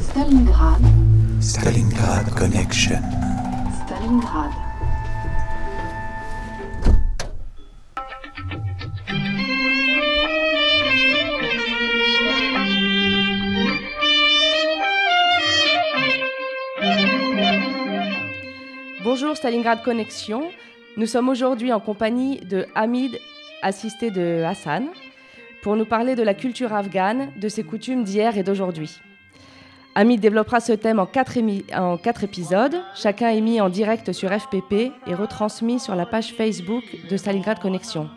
Stalingrad, Stalingrad Connection. Stalingrad. Bonjour Stalingrad Connexion. Nous sommes aujourd'hui en compagnie de Hamid, assisté de Hassan, pour nous parler de la culture afghane, de ses coutumes d'hier et d'aujourd'hui. Hamid développera ce thème en quatre, émi- en quatre épisodes, chacun émis en direct sur FPP et retransmis sur la page Facebook de Stalingrad Connexion.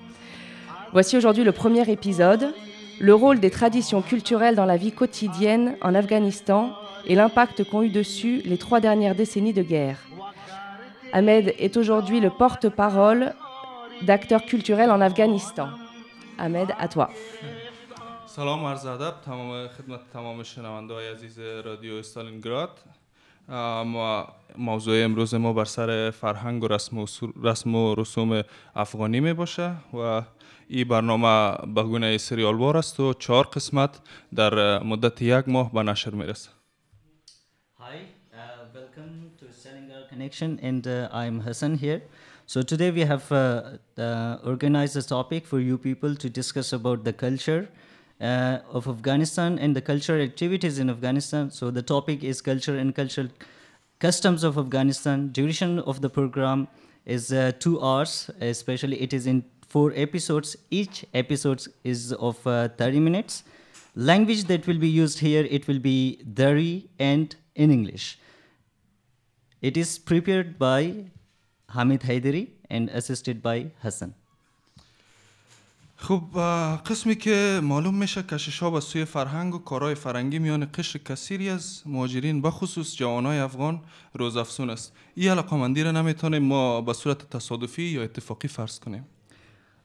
Voici aujourd'hui le premier épisode, le rôle des traditions culturelles dans la vie quotidienne en Afghanistan et l'impact qu'ont eu dessus les trois dernières décennies de guerre. Ahmed est aujourd'hui le porte-parole d'acteurs culturels en Afghanistan. Ahmed, à toi. سلام عرض ادب. تمام خدمت تمام شنونده های عزیز رادیو استالینگراد. ما موضوع امروز ما بر سر فرهنگ و رسم و, رسم و رسوم افغانی می باشه و این برنامه به گونه سریالوار است و چهار قسمت در مدت یک ماه به نشر می‌رسه Hi, uh, welcome to Stalingrad Connection, and uh, I'm Hassan here. So today we have uh, uh, organized a topic for you people to discuss about the culture uh, of Afghanistan and the cultural activities in Afghanistan. So the topic is culture and cultural customs of Afghanistan. Duration of the program is uh, two hours. Especially, it is in four episodes. Each episode is of uh, 30 minutes. Language that will be used here it will be Dari and in English. It is prepared by Hamid Haidari and assisted by Hassan. خب قسمی که معلوم میشه کشش ها به سوی فرهنگ و کارهای فرنگی میان قشر کثیری از مهاجرین بخصوص جوانای افغان روزافزون است این علاقمندی را نمی‌تونیم ما به صورت تصادفی یا اتفاقی فرض کنیم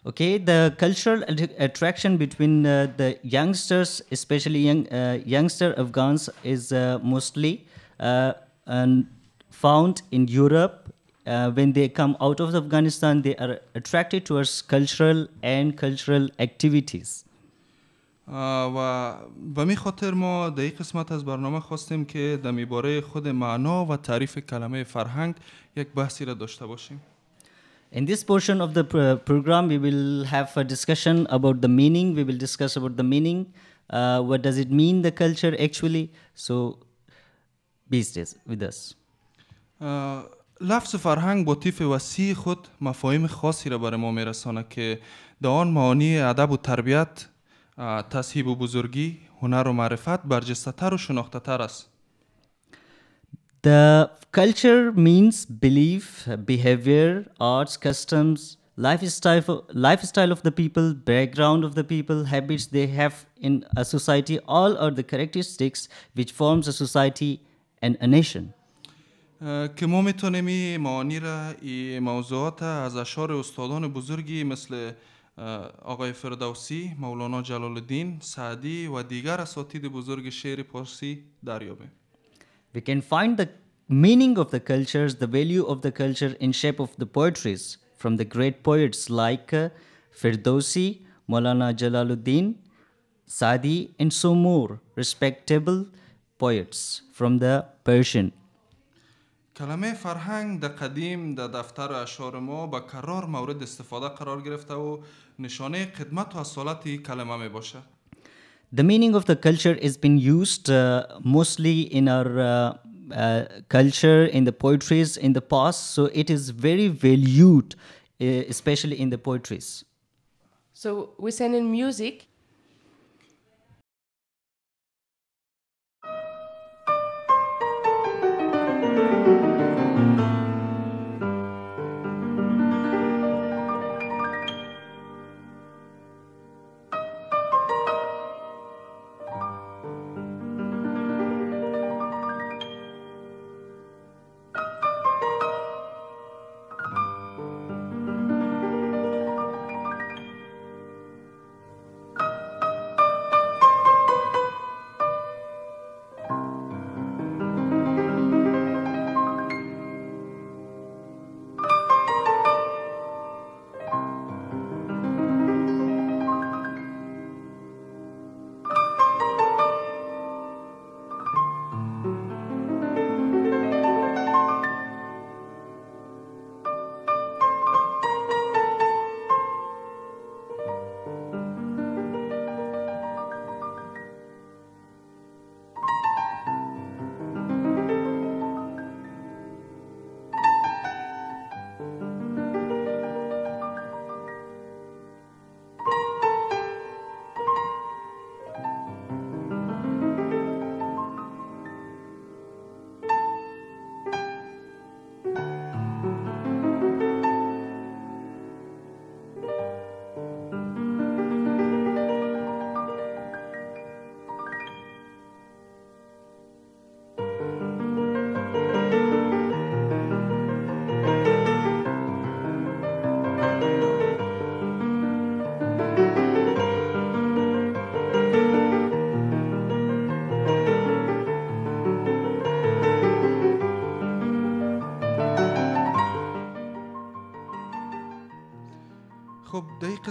Okay, the cultural att- attraction between uh, the youngsters, especially young uh, youngster Afghans, is uh, mostly uh, found in Europe. Uh, when they come out of Afghanistan, they are attracted towards cultural and cultural activities. آه، و به می خاطر ما در این قسمت از برنامه خواستیم که در میباره خود معنا و تعریف کلمه فرهنگ یک بحثی را داشته باشیم In this portion of the pr- program, we will have a discussion about the meaning. We will discuss about the meaning. Uh, what does it mean, the culture actually? So, be stays with us. آه، لفظ فرهنگ با طیف وسیع خود مفاهیم خاصی را برای ما میرسانه که در آن معانی ادب و تربیت تصحیب و بزرگی هنر و معرفت برجسته تر و شناخته تر است The culture means belief, behavior, arts, customs, lifestyle, lifestyle of the people, background of the people, habits they have in a society, all are the characteristics which forms a society and a nation. که ما می‌تونیم این معانی را این موضوعات از اشعار استادان بزرگی مثل آقای فردوسی، مولانا جلال الدین، سعدی و دیگر اساتید بزرگ شعر پارسی دریابیم. We can find the meaning of the cultures, the value of the culture in shape of the poetries from the great poets like uh, Firdausi, Maulana Jalaluddin, Sadi, and so more respectable poets from the Persian. کلمه فرهنگ در قدیم در دفتر اشعار ما به قرار مورد استفاده قرار گرفته و نشانه خدمت و اصالت این کلمه می باشه. The meaning of the culture is been used uh, mostly in our uh, uh, culture, in the poetries in the past, so it is very valued, uh, especially in the poetries. So we send in music.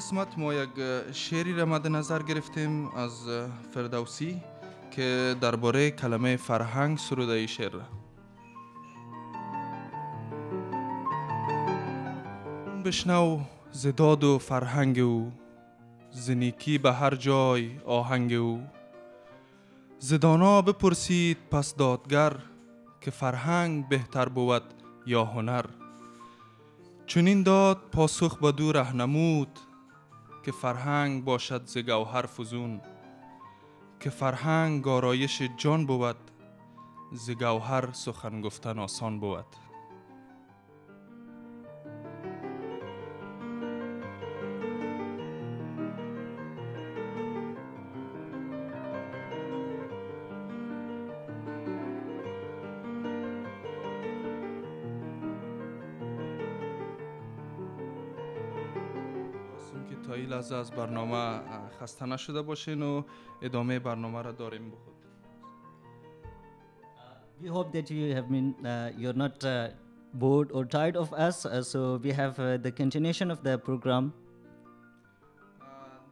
قسمت ما یک شعری را مد نظر گرفتیم از فردوسی که درباره کلمه فرهنگ سروده ای شعر را. بشنو زداد و فرهنگ او زنیکی به هر جای آهنگ او زدانا بپرسید پس دادگر که فرهنگ بهتر بود یا هنر چنین داد پاسخ به دو رهنمود که فرهنگ باشد ز گوهر فزون که فرهنگ آرایش جان بود ز گوهر سخن گفتن آسان بود. لحظه از برنامه خسته نشده باشین و ادامه برنامه را داریم بخود We hope that you have been, uh, you're not uh, bored or tired of us. Uh, so we have uh, the continuation of the program.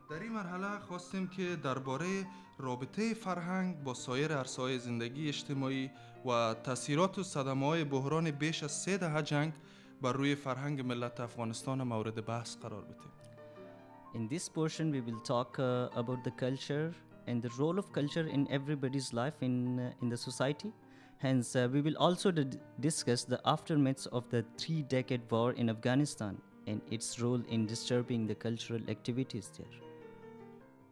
در این مرحله خواستیم که درباره رابطه فرهنگ با سایر عرصه‌های زندگی اجتماعی و تاثیرات و صدمه های بحران بیش از سه دهه جنگ بر روی فرهنگ ملت افغانستان مورد بحث قرار بدیم. In this portion, we will talk uh, about the culture and the role of culture in everybody's life in uh, in the society. Hence, uh, we will also d- discuss the aftermaths of the three-decade war in Afghanistan and its role in disturbing the cultural activities there.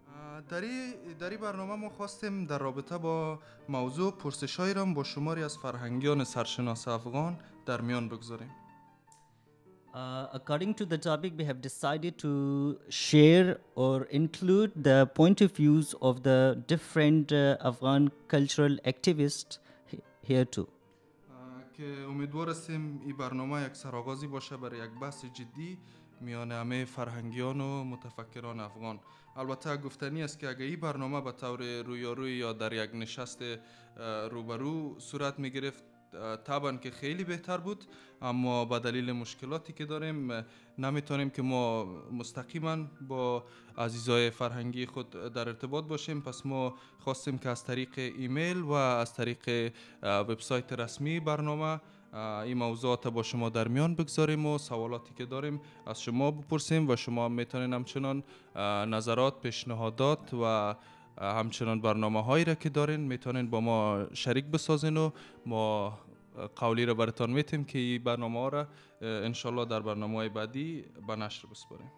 اه، در این در این برنامه ما خواستیم در رابطه با موضوع پرسش‌هایی را با شماری از فرهنگیان سرشناس افغان در میان بگذاریم. Uh, according to the topic, we have decided to share or include the point of views of the different uh, Afghan cultural activists he- here too. که امیدوار هستیم این برنامه یک سرآغازی باشه برای یک بحث جدی میان همه فرهنگیان و متفکران افغان البته گفتنی است که اگر این برنامه به طور رویاروی یا در یک نشست اه، روبرو صورت می گرفت طبعا که خیلی بهتر بود اما به دلیل مشکلاتی که داریم نمی‌تونیم که ما مستقیما با عزیزای فرهنگی خود در ارتباط باشیم. پس ما خواستیم که از طریق ایمیل و از طریق وبسایت رسمی برنامه این موضوعات با شما در میان بگذاریم و سوالاتی که داریم از شما بپرسیم و شما می‌تونین همچنان نظرات پیشنهادات و همچنان برنامه هایی را که دارین میتونین با ما شریک بسازین و ما اه، قولی را براتان میتیم که این برنامه ها را اه، انشالله در برنامه های بعدی به نشر بسپاریم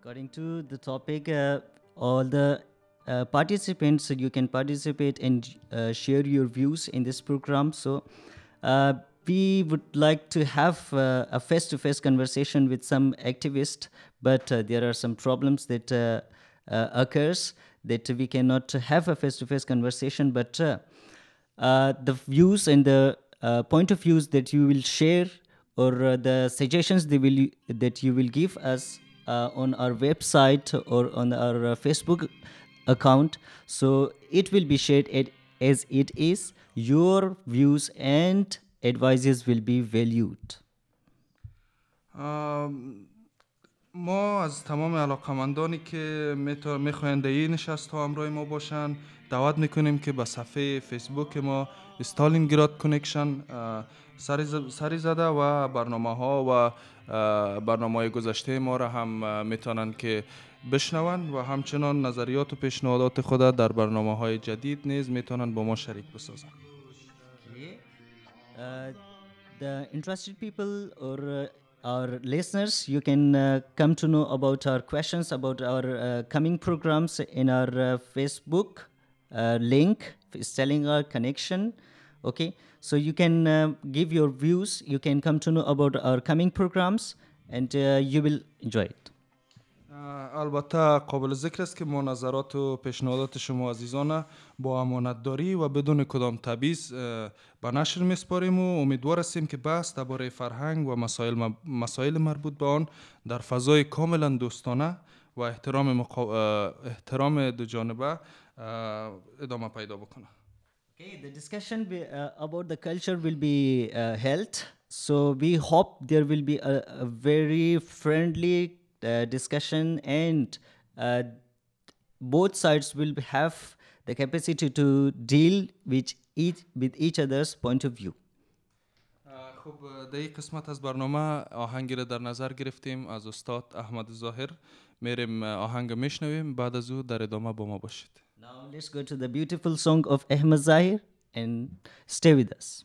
According to the topic, uh, all the uh, participants, you can participate and uh, share your views in this program. So, uh, we would like to have uh, a face to face conversation with some activists, but uh, there are some problems that uh, uh, occurs that we cannot have a face to face conversation. But uh, uh, the views and the uh, point of views that you will share or the suggestions they will that you will give us on our website or on our Facebook account so it will be shared at, as it is your views and advices will be valued ام، ما از تمام علاقمندانی که می‌خواین در این نشست ها همراه ما باشن دعوت می‌کنیم که به صفحه فیسبوک ما استالینگراد کنکشن سری, زده و برنامه ها و برنامه های گذشته ما را هم می‌تونن که بشنون و همچنان نظریات و پیشنهادات خود در برنامه های جدید نیز می‌تونن با ما شریک بسازن. Uh, the interested people or uh, our listeners, you can uh, come to know about our questions about our uh, coming programs in our uh, Facebook uh, link, Stalingrad Connection. Okay, so you can uh, give your views. You can come to know about our coming programs, and uh, you will enjoy it. البته قابل ذکر است که ما نظرات و پیشنهادات شما عزیزان با امانتداری و بدون کدام اه، به نشر میسپاریم و امیدوار هستیم که بحث درباره فرهنگ و مسائل, مسائل مربوط به آن در فضای کاملا دوستانه و احترام, مقا... احترام دو جانبه ادامه پیدا بکنه Okay, the discussion be, uh, about the culture will be uh, held. So we hope there will be a, a very friendly discussion, and uh, both sides will have the capacity to deal with each with each other's point of view. اه، خب اه، در این قسمت از برنامه آهنگی را در نظر گرفتیم از استاد احمد ظاهر میریم اه، آهنگ میشنویم بعد از او در ادامه با ما باشید Now let's go to the beautiful song of Ahmed Zahir and stay with us.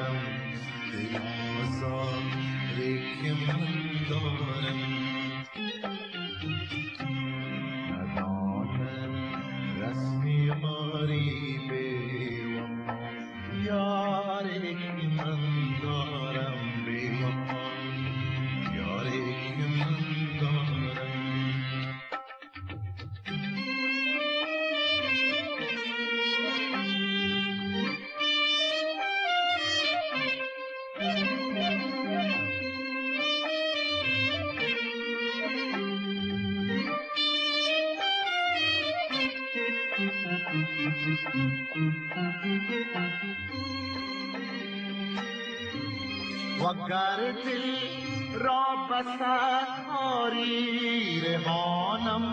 وگر دل را بسخاری رهانم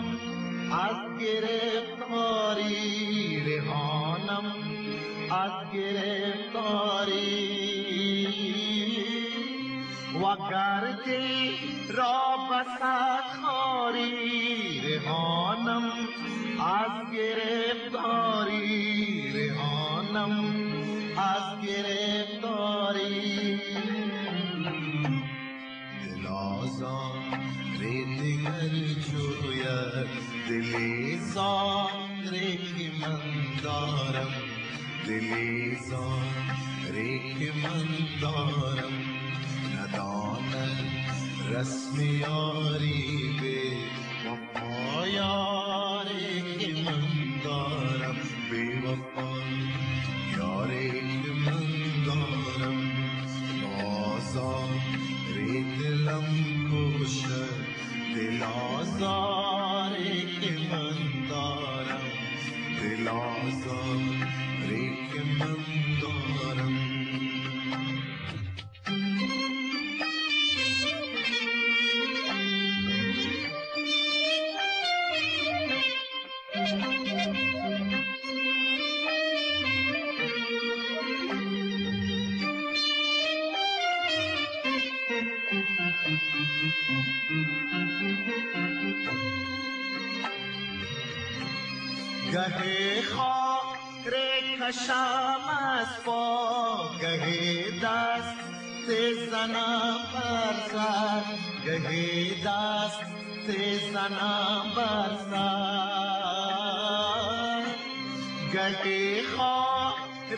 از گرفتاری رهانم از گرفتاری وگر دل را بسد خاری رهانم از گرفتاری رهانم അർജുയ ദിലേ സാന്ദ്രേക്ക് Mandaram ദിലേ സാന്ദ്രേക്ക് Mandaram നദാന രശ്മിയാരി way lost. गहे दास से सना बरसात गहे दास से सना बरसात गहे खौ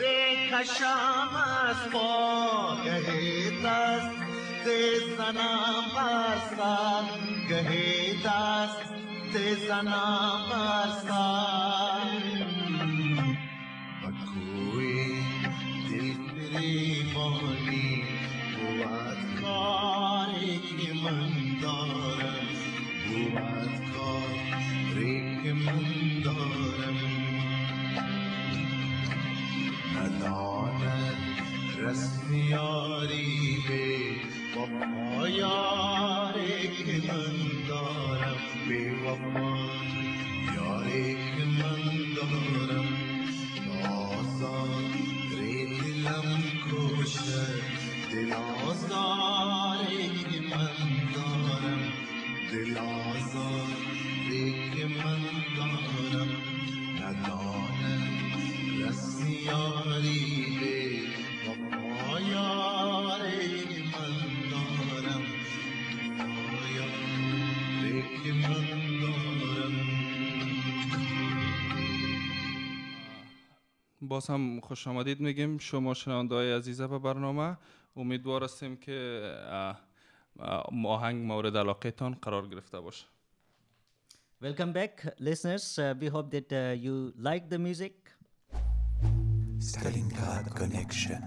रे खशामस को गहे दास से सना बरसात गहे दास से सना बरसात دل گریبانی بود کاری که من دارم بود کاری که من دارم نداند رسم یاری به وفا یاری که من دارم به وفا باز هم خوش آمدید میگیم شما شنونده های عزیزه به برنامه. امیدوار هستیم که آهنگ مورد علاقه تان قرار گرفته باشه Welcome back, listeners. Uh, we hope that uh, you like the music. Stalingrad Connection.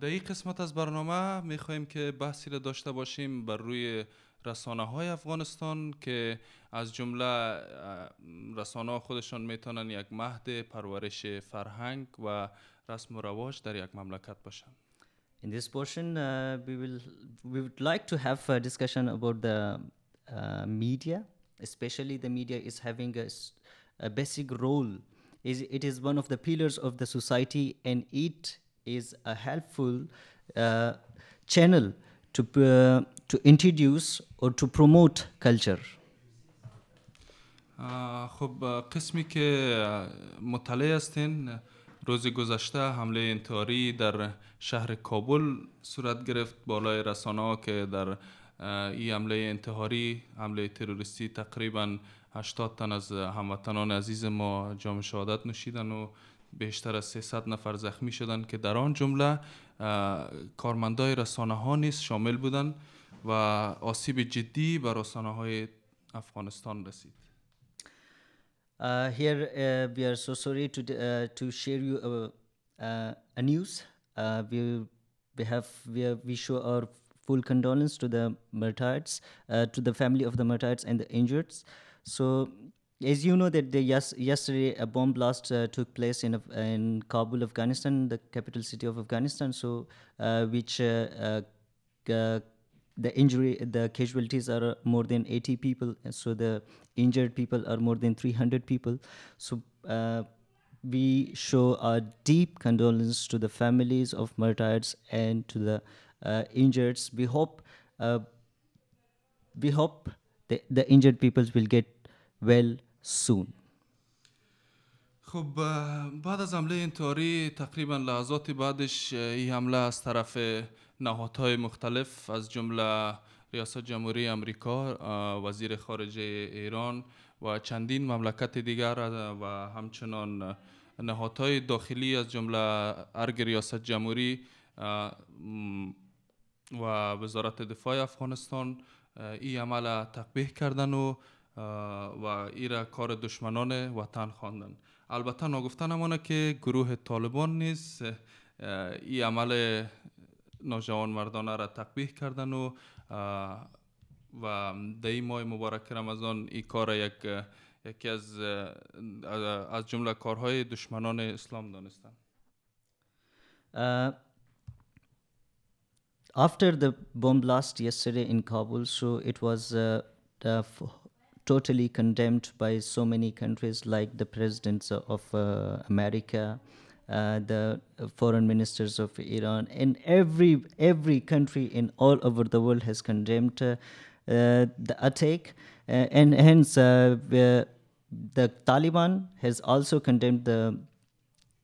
در این قسمت از برنامه می‌خواهیم که بحثی را داشته باشیم بر روی رسانه های افغانستان که از جمله اه، رسانه ها خودشان میتونن یک مهد پرورش فرهنگ و رسم و رواج در یک مملکت باشن In this portion, uh, we will we would like to have a discussion about the uh, media, especially the media is having a, s- a basic role. Is it is one of the pillars of the society, and it is a helpful uh, channel to uh, to introduce or to promote culture. خب قسمی که مطلع هستین روز گذشته حمله انتحاری در شهر کابل صورت گرفت بالای رسانه که در این حمله انتحاری حمله تروریستی تقریبا 80 تن از هموطنان عزیز ما جام شهادت نوشیدن و بیشتر از 300 نفر زخمی شدن که در آن جمله کارمندای رسانه ها نیز شامل بودند و آسیب جدی به رسانه های افغانستان رسید Uh, here uh, we are so sorry to d- uh, to share you uh, uh, a news. Uh, we we have we have, we show our full condolence to the martyrs, uh, to the family of the martyrs and the injured. So. As you know that the yes, yesterday a bomb blast uh, took place in Af- in Kabul, Afghanistan, the capital city of Afghanistan. So, uh, which uh, uh, g- the injury the casualties are more than 80 people so the injured people are more than 300 people. So uh, we show our deep condolence to the families of martyrs and to the uh, injured. We hope uh, we hope the, the injured people will get well soon خب بعد از حمله انتحاری تقریبا لحظات بعدش این حمله از طرف نهادهای مختلف از جمله ریاست جمهوری امریکا وزیر خارجه ایران و چندین مملکت دیگر و همچنان نهادهای داخلی از جمله ارگ ریاست جمهوری و وزارت دفاع افغانستان این عمل تقبیح کردن و و ای را کار دشمنان وطن خواندن. البته ناگفته نمانه که گروه طالبان نیز این عمل نوجوان مردانه را تقبیح کردن و و در ماه مبارک رمضان این کار یک یکی از از جمله کارهای دشمنان اسلام دانستن. Uh, after the bomb blast yesterday in Kabul, so it was uh, f- totally condemned by so many countries, like the presidents of uh, America, uh, the foreign ministers of Iran, and every every country in all over the world has condemned uh, the attack, uh, and hence uh, the the Taliban has also condemned the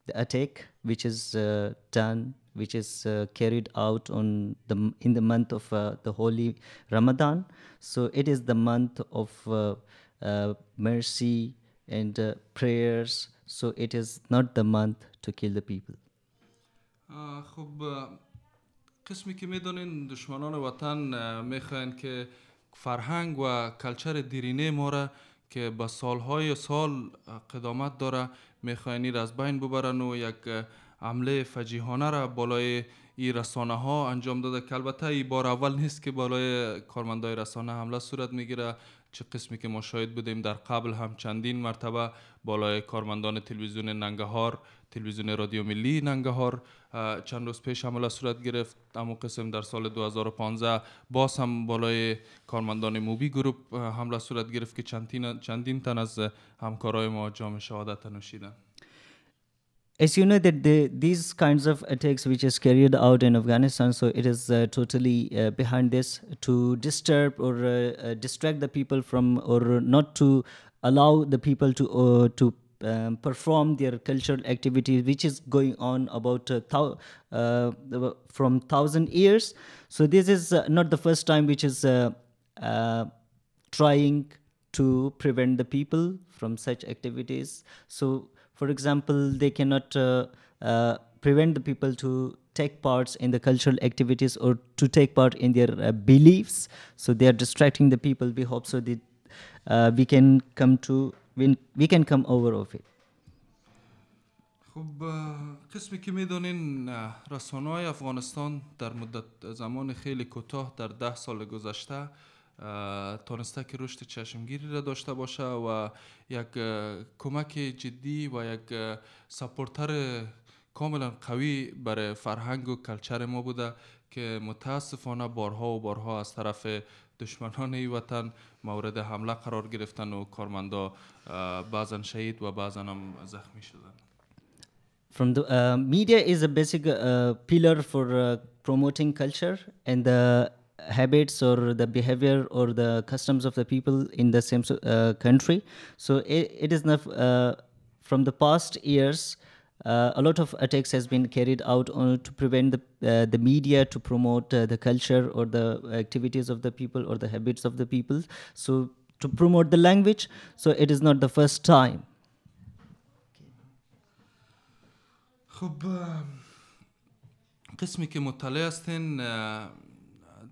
the attack which is uh, done which is uh, carried out on the m- in the month of uh, the holy ramadan so it is the month of uh, uh, mercy and uh, prayers so it is not the month to kill the people آه، خب آه، قسمی که میدانین دشمنان وطن آه، میخواین که فرهنگ و کلچر دیرینه ما را که به سالهای سال آه، قدامت داره میخواین این را از بین ببرن و یک آه، حمله فجیحانه را بالای این رسانه ها انجام داده که البته این بار اول نیست که بالای کارمندای رسانه حمله صورت می‌گیره. چه قسمی که ما شاهد بودیم در قبل هم چندین مرتبه بالای کارمندان تلویزیون ننگهار تلویزیون رادیو ملی ننگهار چند روز پیش حمله صورت گرفت. اما قسم در سال 2015 باز هم بالای کارمندان موبی گروپ حمله صورت گرفت که چندین, چندین تن از همکارای ما جام شهادت نوشیدن as you know that the, these kinds of attacks which is carried out in afghanistan so it is uh, totally uh, behind this to disturb or uh, uh, distract the people from or not to allow the people to uh, to um, perform their cultural activities which is going on about uh, thou- from thousand years so this is not the first time which is trying to prevent the people from such activities. So, for example, they cannot uh, uh, prevent the people to take parts in the cultural activities or to take part in their uh, beliefs. So they are distracting the people. We hope so that uh, we can come to we, we can come over of it. خب اه، قسمی که میدانین رسانه های افغانستان در مدت زمان خیلی کوتاه در ده سال گذشته اه، تانسته که رشد چشمگیری را داشته باشه و یک کمک جدی و یک سپورتر کاملا قوی برای فرهنگ و کلچر ما بوده که متاسفانه بارها و بارها از طرف دشمنان ای وطن مورد حمله قرار گرفتن و کارمندا بعضا شهید و بعضا هم زخمی شدن. From the uh, media is a basic uh, pillar for uh, promoting culture and the habits or the behavior or the customs of the people in the same so- uh, country so it, it is not uh, from the past years uh, a lot of attacks has been carried out on to prevent the uh, the media to promote uh, the culture or the activities of the people or the habits of the people so to promote the language so it is not the first time خب اه، قسمی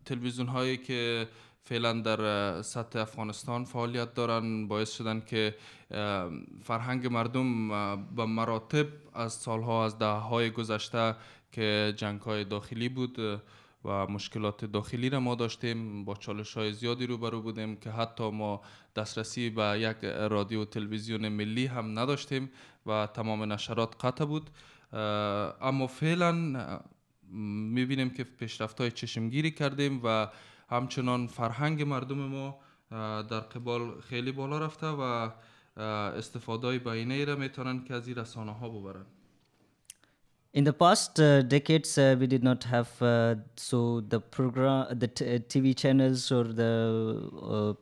تلویزیون هایی که فعلا در سطح افغانستان فعالیت دارن باعث شدن که فرهنگ مردم به مراتب از سالها از ده های گذشته که جنگ های داخلی بود و مشکلات داخلی را ما داشتیم با چالش های زیادی روبرو بودیم که حتی ما دسترسی به یک رادیو تلویزیون ملی هم نداشتیم و تمام نشرات قطع بود. اما فعلا می‌بینیم که پیشرفت های چشمگیری کردیم و همچنان فرهنگ مردم ما در قبال خیلی بالا رفته و استفاده بینه را می‌تونن که از این رسانه ها ببرن In the past uh, decades, uh, we did not have uh, so the program, the t- uh, TV channels or the uh,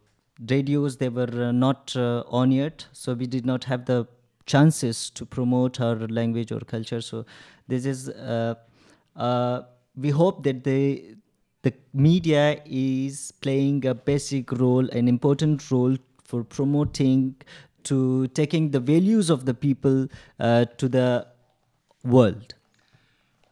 radios. They were uh, not uh, on yet, so we did not have the chances to promote our language or culture. So this is uh, uh, we hope that they the media is playing a basic role, an important role for promoting to taking the values of the people uh, to the world.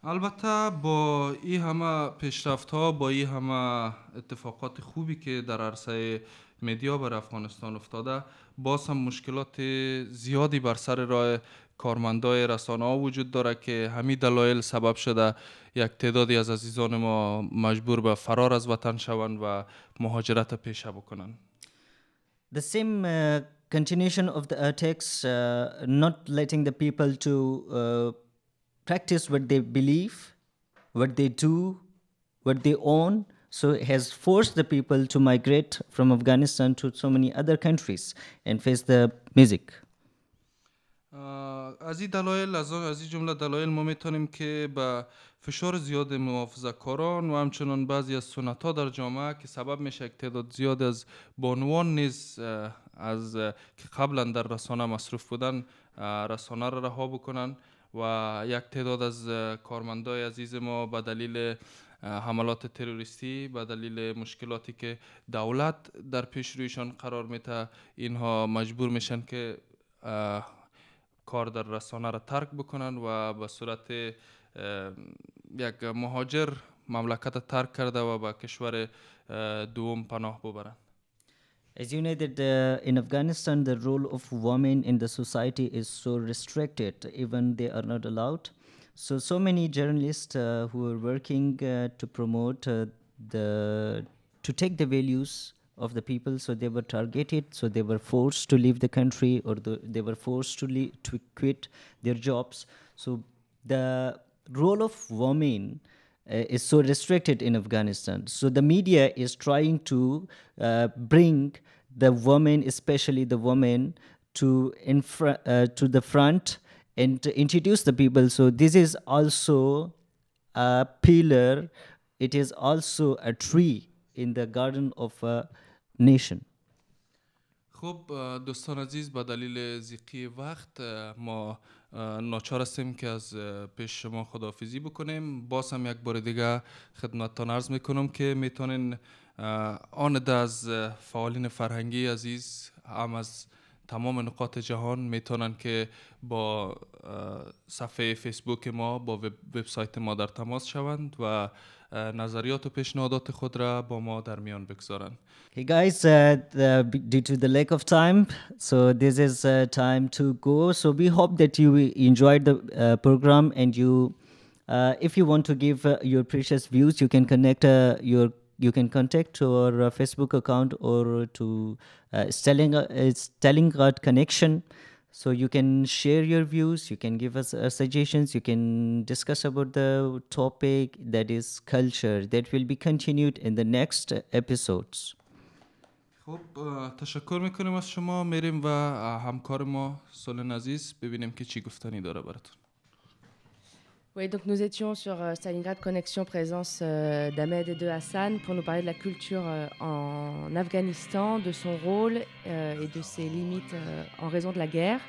البته با این همه پیشرفت ها با این همه اتفاقات خوبی که در عرصه مدیا بر افغانستان افتاده باز هم مشکلات زیادی بر سر راه کارمندای رسانه ها وجود داره که همین دلایل سبب شده یک تعدادی از عزیزان ما مجبور به فرار از وطن شوند و مهاجرت پیشه بکنند the same uh, continuation of the attacks, uh, not letting the people to uh, practice what they believe, what they do, what they own. So it has forced the people to migrate from Afghanistan to so many other countries and face the music. از این دلایل از این جمله دلایل ما می‌تونیم که به فشار زیاد محافظه کاران و همچنان بعضی از سنت ها در جامعه که سبب میشه یک تعداد زیاد از بانوان نیز از که قبلا در رسانه مصروف بودن رسانه را رها بکنن و یک تعداد از کارمندای عزیز ما به دلیل حملات تروریستی به دلیل مشکلاتی که دولت در پیش رویشان قرار میده اینها مجبور میشن که کار در رسانه را ترک بکنن و به صورت یک مهاجر مملکت ترک کرده و به کشور دوم پناه ببرن As you know that uh, in Afghanistan, the role of women in the society is so restricted, even they are not allowed. So, so many journalists uh, who are working uh, to promote uh, the, to take the values of the people, so they were targeted, so they were forced to leave the country or the, they were forced to, leave, to quit their jobs. So, the role of women uh, is so restricted in Afghanistan. So the media is trying to uh, bring the women, especially the women, to in fr- uh, to the front and to introduce the people. So this is also a pillar. It is also a tree in the garden of a nation. خب دوستان عزیز به دلیل زیقی وقت ما ناچار هستیم که از پیش شما خداحافظی بکنیم باز هم یک بار دیگه خدمتتان عرض می‌کنم که می‌تونین آن از فعالین فرهنگی عزیز هم از تمام نقاط جهان می‌تونن که با صفحه فیسبوک ما با وب- وبسایت ما در تماس شوند و نظریات و پیشنهادات خود را با ما در میان بگذارند Hey guys, uh, due to the lack of time, so this is uh, time to go. So we hope that you enjoyed the uh, program and you, uh, if you want to give uh, your precious views, you can connect uh, your, you can contact our uh, Facebook account or to uh, Stelling, uh, Stellingrad Connection. So you can share your views, you can give us uh, suggestions, you can discuss about the topic that is culture that will be continued in the next uh, episodes. خب اه، تشکر میکنیم از شما میریم و اه، همکار ما سولن عزیز ببینیم که چی گفتنی داره براتون Oui, donc nous étions sur euh, Stalingrad Connexion, présence euh, d'Ahmed et de Hassan, pour nous parler de la culture euh, en Afghanistan, de son rôle et de ses limites en raison de la guerre.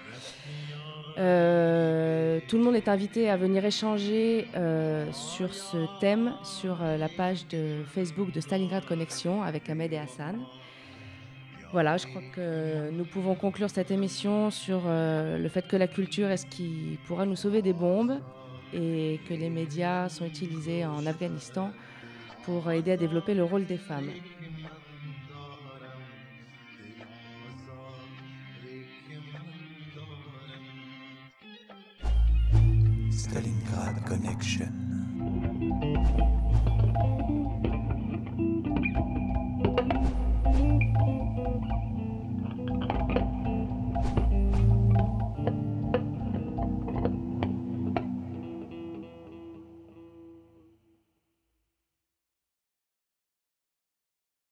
Tout le monde est invité à venir échanger sur ce thème sur la page de Facebook de Stalingrad Connexion avec Ahmed et Hassan. Voilà, je crois que nous pouvons conclure cette émission sur le fait que la culture est ce qui pourra nous sauver des bombes et que les médias sont utilisés en Afghanistan pour aider à développer le rôle des femmes. Stalingrad Connection.